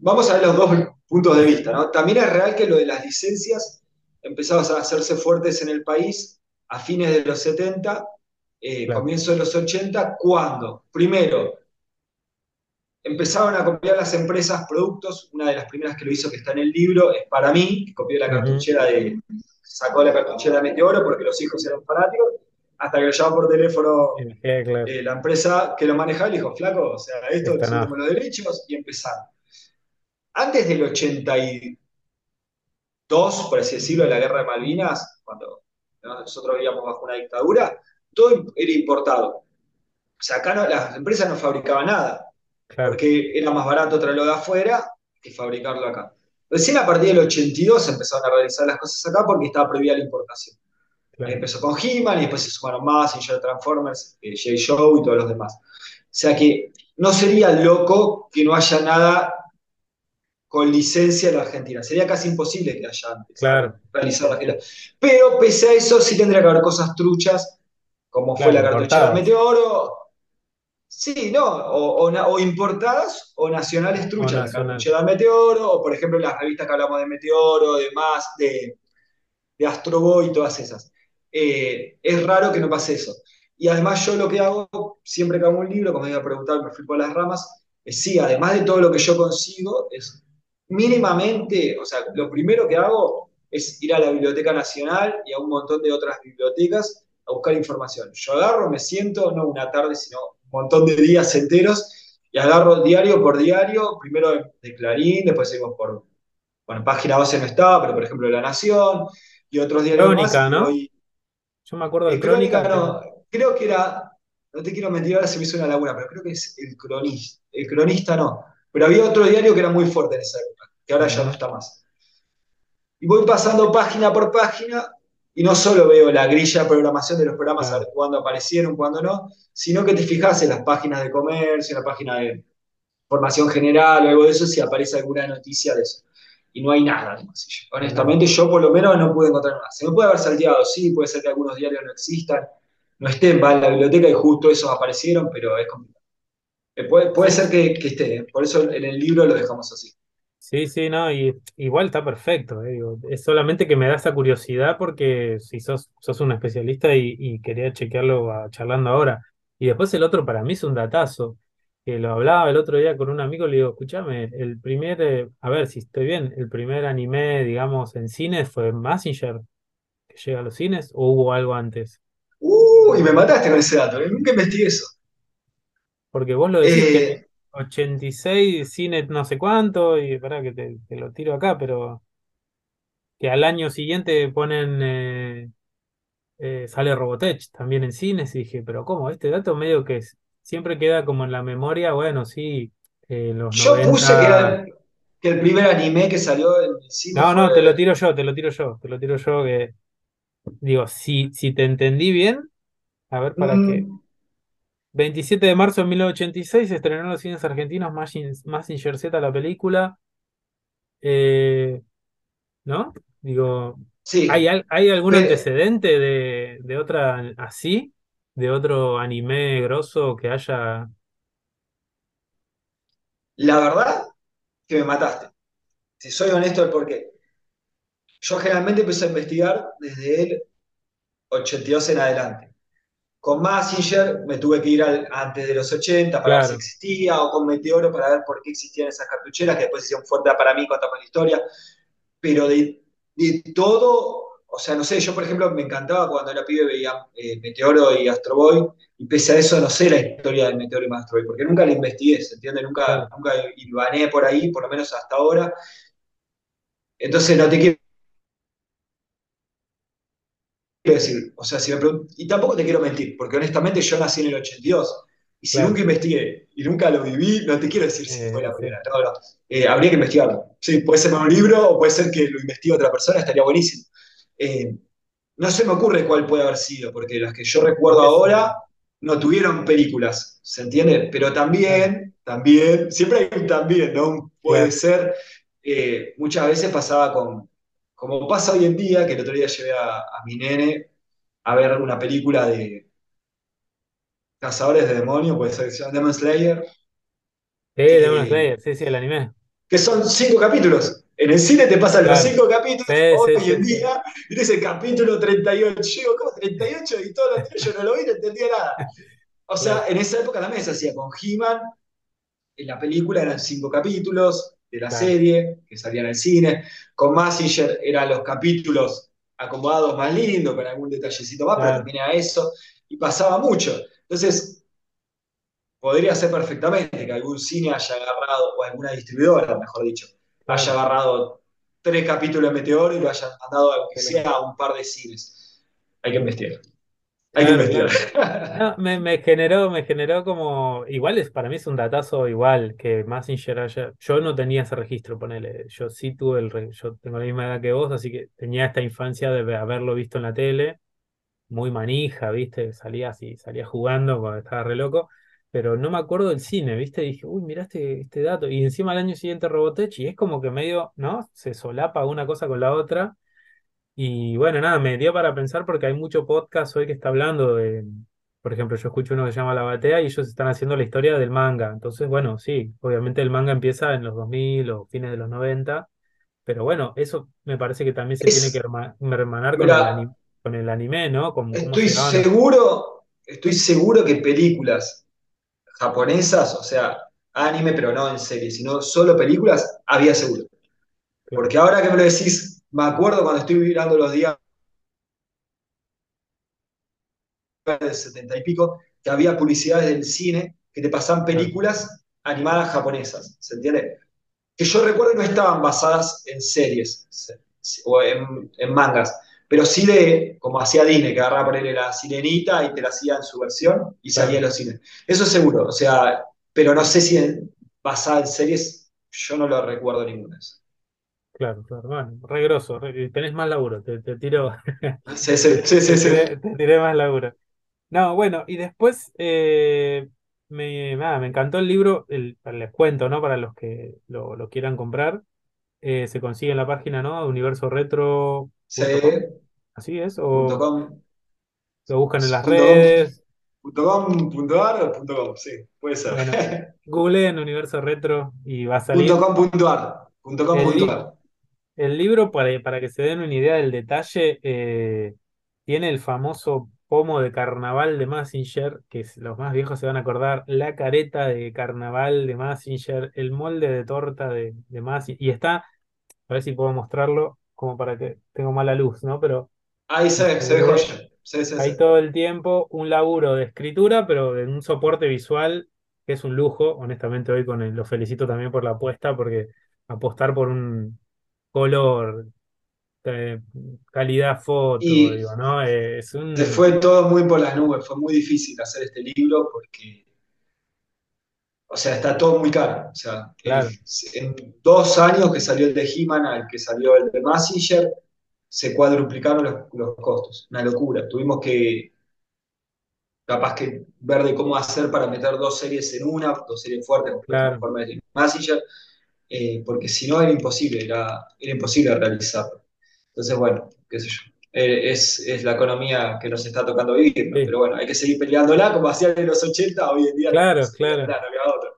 vamos a ver los dos puntos de vista, ¿no? También es real que lo de las licencias empezaban a hacerse fuertes en el país a fines de los 70, eh, Claro. comienzo de los 80, cuando, primero, empezaron a copiar las empresas productos, una de las primeras que lo hizo que está en el libro es para mí, que copió la cartuchera de, sacó la cartuchera de Meteoro porque los hijos eran fanáticos, hasta que lo llamó por teléfono Eh, claro, eh, la empresa que lo manejaba y le dijo, flaco, o sea, esto no, tenemos los derechos y empezaron. Antes del 82, por así decirlo, de la guerra de Malvinas, cuando nosotros vivíamos bajo una dictadura, todo era importado. O sea, acá no, las empresas no fabricaban nada, claro, porque era más barato traerlo de afuera que fabricarlo acá. Recién a partir del 82 empezaron a realizar las cosas acá porque estaba prohibida la importación. Claro, empezó con He-Man y después se sumaron más, Ninja Transformers, eh, J-Show y todos los demás. O sea que no sería loco que no haya nada con licencia en la Argentina. Sería casi imposible que haya antes claro, realizado sí, la gira. Pero pese a eso, sí tendría que haber cosas truchas, como fue la cartuchera importadas Meteoro. Sí, ¿no? O, o, o importadas o nacionales o truchas, la nacionales, cartuchera Meteoro, o por ejemplo las revistas que hablamos de Meteoro, de más, de, de Astro Boy y todas esas. Eh, es raro que no pase eso. Y además yo lo que hago, siempre que hago un libro, como me iba a preguntar, me fui por las ramas, es sí, además de todo lo que yo consigo, es mínimamente, o sea, lo primero que hago es ir a la Biblioteca Nacional y a un montón de otras bibliotecas a buscar información. Yo agarro, me siento, no una tarde, sino montón de días enteros, y agarro diario por diario, primero de Clarín, después seguimos por, bueno, página 12 no estaba, pero por ejemplo de La Nación, y otros diarios más, crónica, y ¿no? Yo me acuerdo de Crónica crónica no, creo que era, no te quiero mentir, ahora se me hizo una laguna, pero creo que es el cronista, el cronista no. Pero había otro diario que era muy fuerte en esa época, que ahora ya no está más. Y voy pasando página por página y no solo veo la grilla de programación de los programas, a ver claro, cuándo aparecieron, cuándo no, sino que te fijas en las páginas de comercio, en la página de formación general o algo de eso, si aparece alguna noticia de eso. Y no hay nada de Masillo. mirá. Honestamente, yo por lo menos no pude encontrar nada. Se me puede haber salteado, sí, puede ser que algunos diarios no existan, no estén, va en la biblioteca y justo esos aparecieron, pero es complicado. Eh, Puede, puede ser que, que esté, ¿eh? por eso en el libro lo dejamos así. Sí, sí, no, y igual está perfecto, eh, digo, es solamente que me da esa curiosidad porque si sos, sos un especialista y, y quería chequearlo a- charlando ahora. Y después el otro para mí es un datazo, que lo hablaba el otro día con un amigo, le digo, escúchame, el primer, eh, a ver si estoy bien, el primer anime, digamos, en cines fue Mazinger, que llega a los cines, o hubo algo antes. Uh, y me mataste con ese dato, ¿eh? Nunca investigué eso. Porque vos lo decís que Eh, 86 cine no sé cuánto, y para que te, te lo tiro acá, pero que al año siguiente ponen, eh, eh, sale Robotech también en cines, y dije, pero ¿cómo? Este dato medio que es- siempre queda como en la memoria, bueno, sí, eh, los yo puse que, era, que el primer anime que salió en cine No, fue. no, te lo tiro yo, te lo tiro yo, te lo tiro yo, que digo, si, si te entendí bien, a ver, para qué. Mm, 27 de marzo de 1986 se estrenó en los cines argentinos Mazinger Z la película. eh, ¿no? Digo, ¿hay, sí, al- ¿hay algún antecedente de, de otra así? ¿De otro anime grosso que haya? la verdad que me mataste. Si soy honesto, el por qué. Yo generalmente empecé a investigar desde el 82 en adelante. Con Massinger me tuve que ir al- antes de los 80 para ver si existía, o con Meteoro para ver por qué existían esas cartucheras, que después hicieron fuerte para mí cuando con la historia. Pero de, de todo, o sea, no sé, yo por ejemplo me encantaba cuando era pibe veía eh, Meteoro y Astro Boy, y pese a eso no sé la historia del Meteoro y Astro Boy, porque nunca la investigué, ¿se entiende? Nunca, claro, nunca hilvané por ahí, por lo menos hasta ahora. Entonces no te quiero quiero decir, o sea, si me y tampoco te quiero mentir, porque honestamente yo nací en el 82, y si claro. nunca investigué y nunca lo viví, no te quiero decir si fue Eh, la sí, primera, no, no. Eh, habría que investigarlo. Sí, puede ser un libro o puede ser que lo investigue otra persona, estaría buenísimo. Eh, no se me ocurre cuál puede haber sido, porque las que yo recuerdo ahora no tuvieron películas, ¿se entiende? Pero también, también, siempre hay un también, ¿no? Puede ser, muchas veces pasaba con, como pasa hoy en día, que el otro día llevé a, a mi nene a ver una película de cazadores de demonios, puede ser que se llama Demon Slayer, Sí, Demon eh, Slayer, sí, sí, el anime. que son cinco capítulos. En el cine te pasan los cinco capítulos Sí, hoy sí, en sí. día, y dice capítulo 38. Yo digo, ¿cómo 38? Y todo lo anterior yo no lo vi, no entendía nada. O sea, en esa época también se hacía con He-Man, en la película eran cinco capítulos de la claro, serie que salían al cine. Con Massinger eran los capítulos acomodados más lindos, con algún detallecito más, pero también era eso. Y pasaba mucho. Entonces, podría ser perfectamente que algún cine haya agarrado, o alguna distribuidora, mejor dicho, haya agarrado tres capítulos de Meteoro y lo hayan mandado, aunque sea a un par de cines. Hay que investigar. Hay que Claro, investigar. claro. No, me, me generó, me generó como, igual es, para mí es un datazo igual que Mazinger haya, yo no tenía ese registro, ponele, yo sí tuve el, yo tengo la misma edad que vos, así que tenía esta infancia de haberlo visto en la tele, muy manija, viste, salía así, salía jugando cuando estaba re loco, pero no me acuerdo del cine, viste, dije, uy, mirá este, este dato, y encima al año siguiente Robotech, y es como que medio, ¿no? Se solapa una cosa con la otra. Y bueno, nada, me dio para pensar porque hay mucho podcast hoy que está hablando de, por ejemplo, yo escucho uno que se llama La Batea y ellos están haciendo la historia del manga. Entonces, bueno, sí, obviamente el manga empieza en los 2000 o fines de los 90, pero bueno, eso me parece que también se tiene que herma- hermanar con el anime, con el anime, ¿no? Como estoy seguro, estoy seguro que películas japonesas, o sea, anime, pero no en serie, sino solo películas, había seguro. Porque ahora que me lo decís, me acuerdo cuando estoy mirando los días del setenta y pico, que había publicidades del cine que te pasaban películas animadas japonesas, ¿se entiende? Que yo recuerdo no estaban basadas en series se- se- o en, en mangas, pero sí de, como hacía Disney, que agarraba ponerle la sirenita y te la hacía en su versión y salía en los cines. Eso seguro, o sea, pero no sé si en- basada en series, yo no lo recuerdo ninguna. Claro, claro. Bueno, re grosso, re- tenés más laburo, te, te tiro, Sí, sí, sí, te sí, sí. tiré, te tiré más laburo. No, bueno, y después eh, me, nada, me encantó el libro, el, les cuento, ¿no? Para los que lo, lo quieran comprar. Eh, se consigue en la página, ¿no? Sí, universoretro.com. Así es, punto o com, lo buscan en las punto com, redes. punto com, punto ar o punto com, sí, puede ser. Bueno, Google en Universo Retro y va a Punto salir. com, punto ar, punto com, El, punto li- ar. El libro, para, para que se den una idea del detalle, eh, tiene el famoso pomo de carnaval de Mazinger, que es- los más viejos se van a acordar, la careta de carnaval de Mazinger, el molde de torta de, de Mazinger, y está, a ver si puedo mostrarlo, como para que tengo mala luz, ¿no? Pero Ahí se, se se ve joya. Sí, sí, sí. Hay todo el tiempo un laburo de escritura, pero en un soporte visual que es un lujo. Honestamente, hoy con el- lo felicito también por la apuesta, porque apostar por un color, eh, calidad foto, Y digo, ¿no? Eh, es se un. fue todo muy por las nubes, fue muy difícil hacer este libro porque, o sea, está todo muy caro. O sea, Claro, en dos años que salió el de He-Man al que salió el de Mazinger, se cuadruplicaron los, los costos. Una locura. Tuvimos que, capaz que, ver de cómo hacer para meter dos series en una, dos series fuertes, claro, Transformers y Mazinger, eh, porque si no era imposible, era, era imposible realizarlo. Entonces, bueno, qué sé yo. Eh, es, es la economía que nos está tocando vivir, ¿no? sí, Pero bueno, hay que seguir peleándola como hacían en los 80, hoy en día claro, claro. no.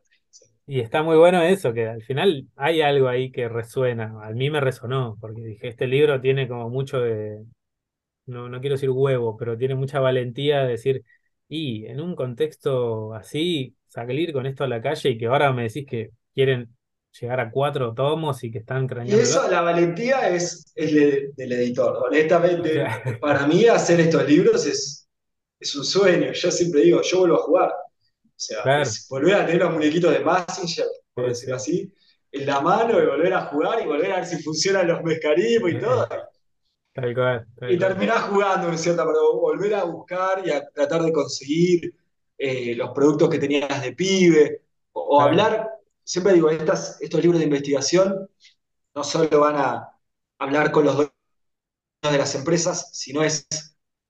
Y está muy bueno eso, que al final hay algo ahí que resuena. A mí me resonó, porque dije, este libro tiene como mucho de no, no quiero decir huevo, pero tiene mucha valentía de decir, y en un contexto así, salir con esto a la calle y que ahora me decís que quieren llegar a cuatro tomos y que están Y craneándolo. eso, la valentía es, es le- del editor. O Honestamente, sea, para mí hacer estos libros es, es un sueño. Yo siempre digo, yo vuelvo a jugar. O sea, claro, es volver a tener los muñequitos de Mazinger, por decirlo sí. así, en la mano y volver a jugar y volver a ver si funcionan los mecanismos y todo. Tal cual, tal Y cual. terminás jugando, ¿no es cierto? Pero volver a buscar y a tratar de conseguir eh, los productos que tenías de pibe. O, hablar, siempre digo, estas, estos libros de investigación no solo van a hablar con los dueños de las empresas, sino es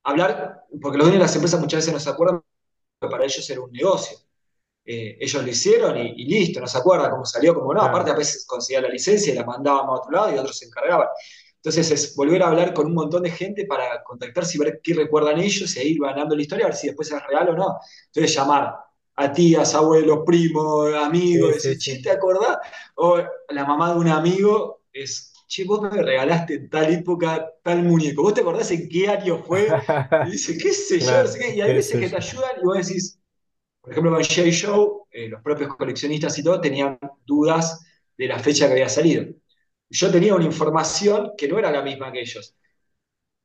hablar, porque los dueños de las empresas muchas veces no se acuerdan que para ellos era un negocio. Eh, ellos lo hicieron y, y listo, no se acuerda cómo salió, cómo no. claro, Aparte, a veces conseguían la licencia y la mandaban a otro lado y otros se encargaban. Entonces, es volver a hablar con un montón de gente para contactarse y ver qué recuerdan ellos e ir ganando la historia, a ver si después es real o no. Entonces, llamar a tías, abuelos, primos, amigos, sí, sí, sí. ¿te acordás? O la mamá de un amigo es, che, vos me regalaste en tal época tal muñeco. ¿Vos te acordás en qué año fue? Y dice, qué sé yo, Claro. Y hay veces que te ayudan y vos decís, por ejemplo, con J. Show, eh, los propios coleccionistas y todo tenían dudas de la fecha que había salido. Yo tenía una información que no era la misma que ellos.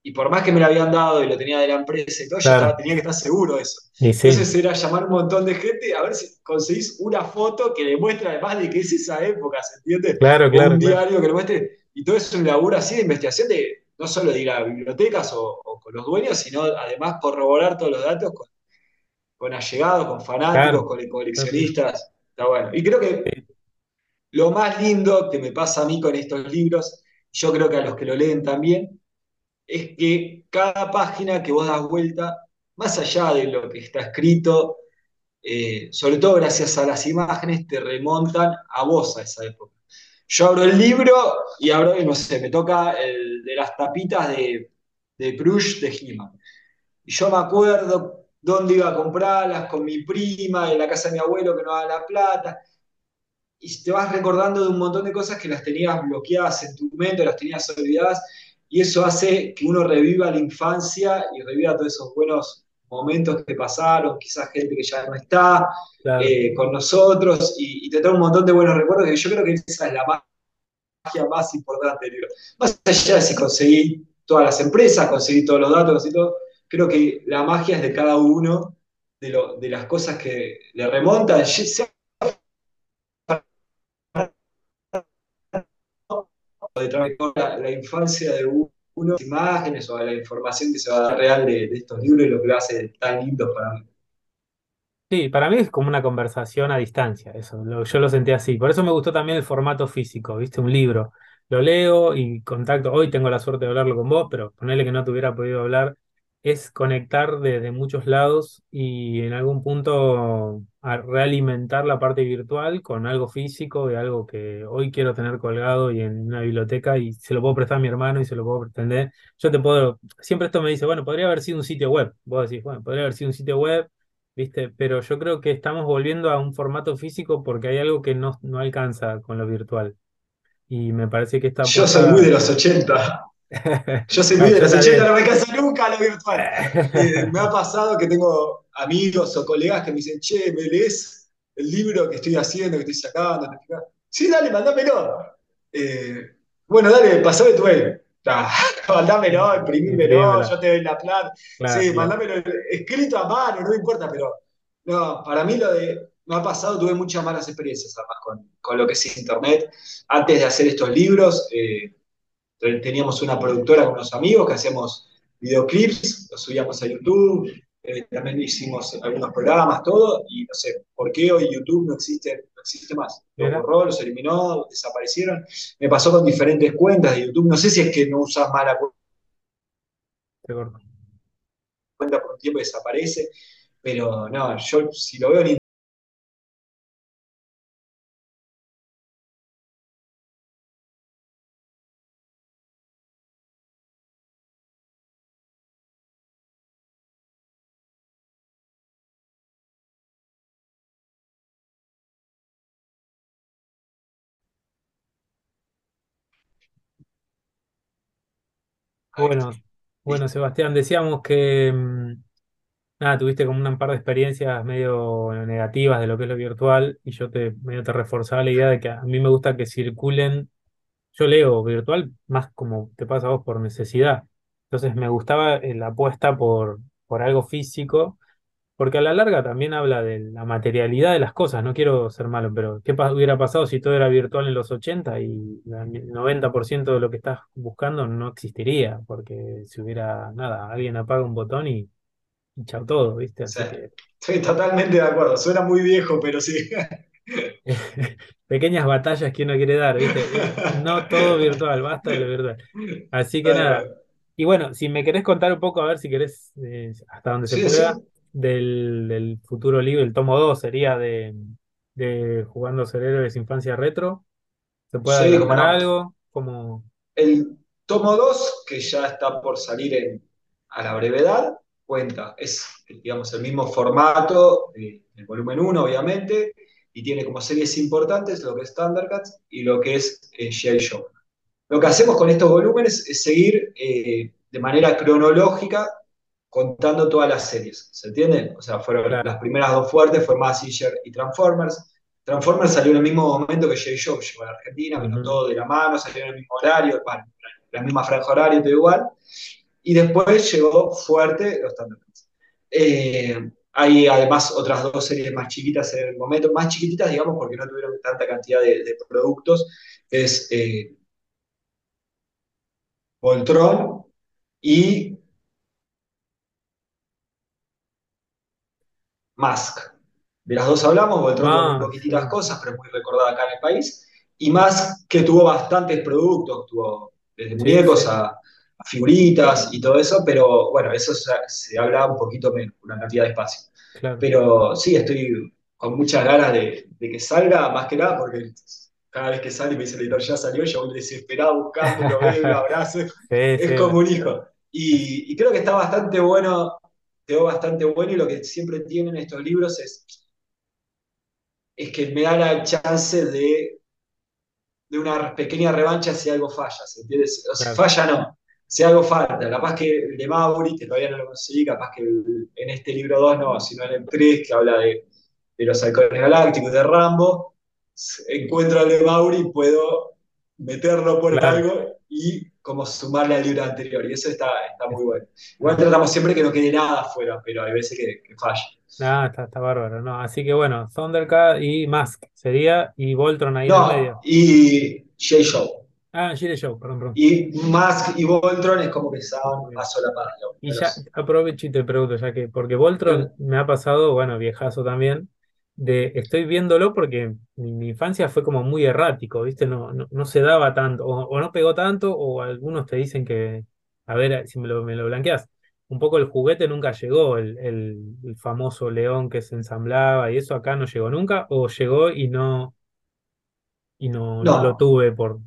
Y por más que me la habían dado y lo tenía de la empresa y todo, yo Claro, estaba, tenía que estar seguro de eso. sí, Entonces era llamar a un montón de gente a ver si conseguís una foto que demuestre además de que es esa época, ¿se entiende? claro, claro, un claro, diario que lo muestre. Y todo eso es un laburo así de investigación de no solo de ir a bibliotecas o, o con los dueños, sino además corroborar todos los datos con, con allegados, con fanáticos, claro. con coleccionistas. Está bueno. Y creo que sí, lo más lindo que me pasa a mí con estos libros, yo creo que a los que lo leen también, es que cada página que vos das vuelta, más allá de lo que está escrito, eh, sobre todo gracias a las imágenes, te remontan a vos a esa época. Yo abro el libro y abro, no sé, me toca el de las tapitas de, de Bruges de He-Man. Y yo me acuerdo dónde iba a comprarlas con mi prima, en la casa de mi abuelo que no daba la plata, y te vas recordando de un montón de cosas que las tenías bloqueadas en tu mente, las tenías olvidadas, y eso hace que uno reviva la infancia y reviva todos esos buenos momentos que pasaron, quizás gente que ya no está claro, eh, con nosotros, y, y te trae un montón de buenos recuerdos, que yo creo que esa es la magia más importante del libro. Más allá de si conseguí todas las empresas, conseguí todos los datos, y todo, creo que la magia es de cada uno, de, lo, de las cosas que le remontan, sea de traer la, la infancia de uno, las imágenes o la información que se va a dar real de, de estos libros y lo que lo hace tan lindos para mí. Sí, para mí es como una conversación a distancia, eso, yo lo sentí así. Por eso me gustó también el formato físico, ¿viste? Un libro. Lo leo y contacto, hoy tengo la suerte de hablarlo con vos, pero ponerle que no te hubiera podido hablar, es conectar desde muchos lados y en algún punto a realimentar la parte virtual con algo físico y algo que hoy quiero tener colgado y en una biblioteca y se lo puedo prestar a mi hermano y se lo puedo pretender. Yo te puedo, siempre esto me dice, bueno, podría haber sido un sitio web. Vos decís, bueno, podría haber sido un sitio web ¿viste? Pero yo creo que estamos volviendo a un formato físico porque hay algo que no, no alcanza con lo virtual. Y me parece que esta Yo soy muy de los 80. Yo soy muy de los 80, también. no me cansa nunca lo virtual. Eh, me ha pasado que tengo amigos o colegas que me dicen, che, ¿me lees el libro que estoy haciendo, que estoy sacando? Sí, dale, mándamelo. Eh, bueno, dale, pasame tu mail. Ah, mándamelo, imprimímelo, yo te doy la plata. Claro, Sí, claro. mándamelo escrito a mano, no me importa, pero no, para mí lo de, me ha pasado, tuve muchas malas experiencias además con, con lo que es Internet. Antes de hacer estos libros, eh, teníamos una productora con unos amigos que hacíamos videoclips, los subíamos a YouTube, eh, también hicimos algunos programas, todo, y no sé, ¿por qué hoy YouTube no existe, no existe más? Los borró, los eliminó, desaparecieron. Me pasó con diferentes cuentas de YouTube, no sé si es que no usas más la Te corto. cuenta por un tiempo y desaparece, pero no, yo si lo veo en Bueno, bueno. Sebastián, decíamos que mm, nada, tuviste como un par de experiencias medio negativas de lo que es lo virtual y yo te medio te reforzaba la idea de que a mí me gusta que circulen Yo leo virtual más como te pasa a vos por necesidad. Entonces me gustaba eh, la apuesta por, por algo físico, porque a la larga también habla de la materialidad de las cosas. No quiero ser malo, pero ¿qué pa- hubiera pasado si todo era virtual en los 80 y el 90% de lo que estás buscando no existiría? Porque si hubiera nada, alguien apaga un botón y, y chao todo, ¿viste? Sí, Así que estoy totalmente de acuerdo, suena muy viejo, pero sí. pequeñas batallas que uno quiere dar, ¿viste? No todo virtual, basta de lo virtual. Así que nada. Y bueno, si me querés contar un poco, a ver si querés, eh, hasta donde se Sí, sí, pueda, del, del futuro libro, el tomo 2 sería de, de Jugando ser héroes Infancia Retro. ¿Se puede sí, no. algo? Como, El tomo 2 que ya está por salir en- a la brevedad, cuenta, es, digamos, el mismo formato eh, del volumen uno obviamente, y tiene como series importantes lo que es Thundercats y lo que es eh, G.I. Joe. Lo que hacemos con estos volúmenes es seguir eh, de manera cronológica contando todas las series, ¿se entiende? O sea, fueron las primeras dos fuertes, fue Mazinger y Transformers. Transformers salió en el mismo momento que J. Joe llegó a la Argentina, vino todo de la mano, salió en el mismo horario, bueno, la misma franja horaria, todo igual. Y después llegó fuerte los Thundercats. Eh, hay además otras dos series más chiquitas en el momento, más chiquititas, digamos, porque no tuvieron tanta cantidad de, de productos, es eh, Voltron y Musk. De las dos hablamos, Voltron con Ah, poquititas sí, cosas, pero es muy recordada acá en el país. Y Musk que tuvo bastantes productos, tuvo desde muñecos sí, a, a figuritas y todo eso, pero bueno, eso se, se habla un poquito menos, una cantidad de espacio. claro. Pero sí, estoy con muchas ganas de, de que salga, más que nada, porque cada vez que sale me dice el editor, ya salió, yo voy desesperado buscando, lo veo, lo abrazo, Sí, es sí, como un hijo. Y, y creo que está bastante bueno quedó bastante bueno y lo que siempre tienen estos libros es, es que me da la chance de, de, una pequeña revancha si algo falla, ¿se entiende? O si claro, falla no, si algo falta, capaz que el de Mauri, que todavía no lo conseguí, capaz que el, en este libro 2 no, sino en el 3, que habla de, de los halcones galácticos, de Rambo, encuentro al de Mauri y puedo meterlo por claro. algo y como sumarle al libro anterior, y eso está, está Es- muy bueno. Igual tratamos siempre que no quede nada afuera, pero hay veces que, que falla. ah, está, está bárbaro, ¿no? Así que bueno, Thundercat y Mask sería, y Voltron ahí en el medio. y J. Show. Ah, Gire Show, perdón, perdón. Y Musk y Voltron es como que estaban más solapadas, digamos, Y ya aprovecho y te pregunto, ya que, porque Voltron me ha pasado, bueno, viejazo también, de estoy viéndolo porque mi, mi infancia fue como muy errático, ¿viste? No, no, no se daba tanto, o, o no pegó tanto, o algunos te dicen que, a ver si me lo, me lo blanqueas, un poco el juguete nunca llegó, el, el, el famoso león que se ensamblaba y eso acá no llegó nunca, o llegó y no, y no, no lo tuve por...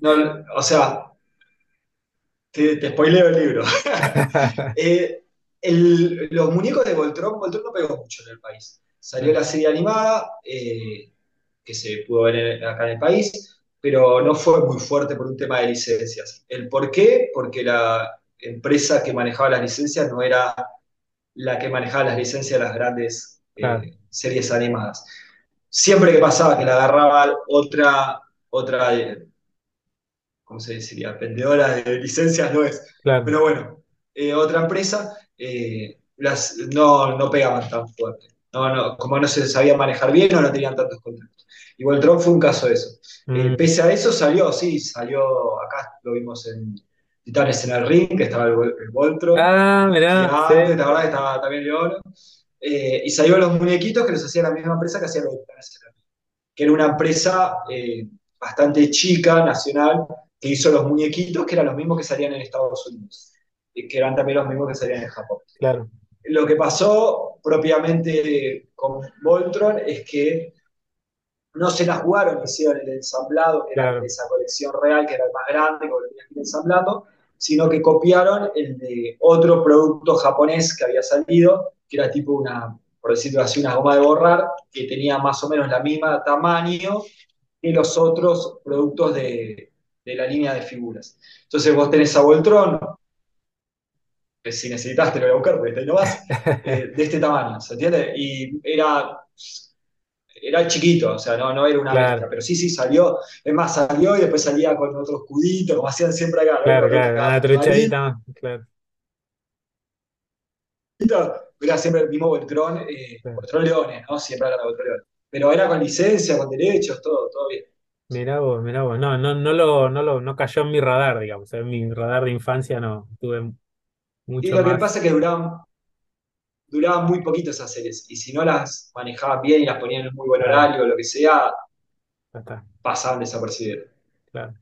no, o sea, te, te spoileo el libro. Eh, el- los muñecos de Voltron, Voltron no pegó mucho en el país. Salió la serie animada, eh, que se pudo ver acá en el país, pero no fue muy fuerte por un tema de licencias. ¿El por qué? Porque la empresa que manejaba las licencias no era la que manejaba las licencias de las grandes eh, series animadas. Siempre que pasaba que la agarraba otra, otra eh, ¿cómo se diría? Vendedora de licencias no es. claro, Pero bueno, eh, otra empresa las, no, no pegaban tan fuerte. No, no, como no se sabía manejar bien o no tenían tantos contratos. Y Voltron fue un caso de eso. Eh, Mm. pese a eso salió, sí, salió, acá lo vimos en Titanes en el Ring, que estaba el, el Voltron, Ah, mirá, sí, la verdad que estaba también León. Eh, y salió los muñequitos que los hacía la misma empresa que hacía los Titanes en el Ring que era una empresa eh, bastante chica, nacional, que hizo los muñequitos, que eran los mismos que salían en Estados Unidos, que eran también los mismos que salían en Japón. claro, Lo que pasó propiamente con Voltron es que no se la jugaron, hicieron el ensamblado, que era claro, esa colección real, que era el más grande, que lo tenían que ir ensamblando, sino que copiaron el de otro producto japonés que había salido, que era tipo una, por decirlo así, una goma de borrar, que tenía más o menos la misma tamaño que los otros productos de, de la línea de figuras. Entonces vos tenés a Voltron, si necesitas te lo voy a buscar, porque está ahí nomás, eh, de este tamaño, ¿se entiende? Y era era chiquito, o sea, no, no era una bestia, claro, pero sí, sí salió. Es más, salió y después salía con otro escudito, como hacían siempre acá, ¿no? claro, claro, otra una truchadita claro, era siempre el mismo Voltron, eh, claro. Voltron Leones, ¿no? Siempre era Voltron Leones. Pero era con licencia, con derechos, todo, todo bien. Mirá vos, mirá vos. No, no, no lo, no lo, no cayó en mi radar, digamos. En mi radar de infancia no, tuve Y lo que pasa es que duraban, duraban muy poquito esas series, y si no las manejaban bien y las ponían en un muy buen horario o lo que sea, está, pasaban desapercibidas. claro.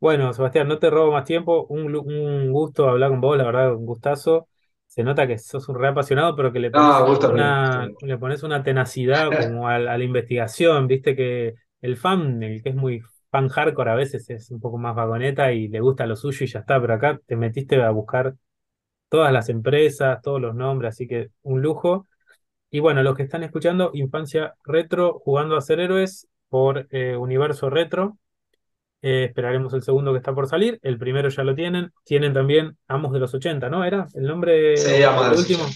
Bueno, Sebastián, no te robo más tiempo. Un, un gusto hablar con vos, la verdad, un gustazo. Se nota que sos un re apasionado, pero que le No, pones gusto una, le pones una tenacidad como a, a la investigación. Viste que el fan, el que es muy fan hardcore, a veces es un poco más vagoneta y le gusta lo suyo y ya está. Pero acá te metiste a buscar todas las empresas, todos los nombres, así que un lujo. Y bueno, los que están escuchando, Infancia Retro, jugando a ser héroes por eh, Universo Retro. Eh, esperaremos el segundo que está por salir. El primero ya lo tienen. Tienen también Amos de los 80, ¿no? ¿Era el nombre Sí, o vamos a el ver si último?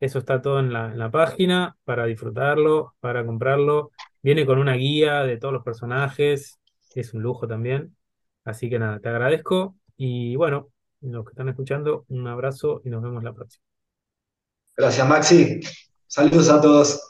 Eso está todo en la, en la página para disfrutarlo, para comprarlo. Viene con una guía de todos los personajes. Es un lujo también. Así que nada, te agradezco. Y bueno, los que están escuchando, un abrazo y nos vemos la próxima. Gracias, Maxi. Saludos a todos.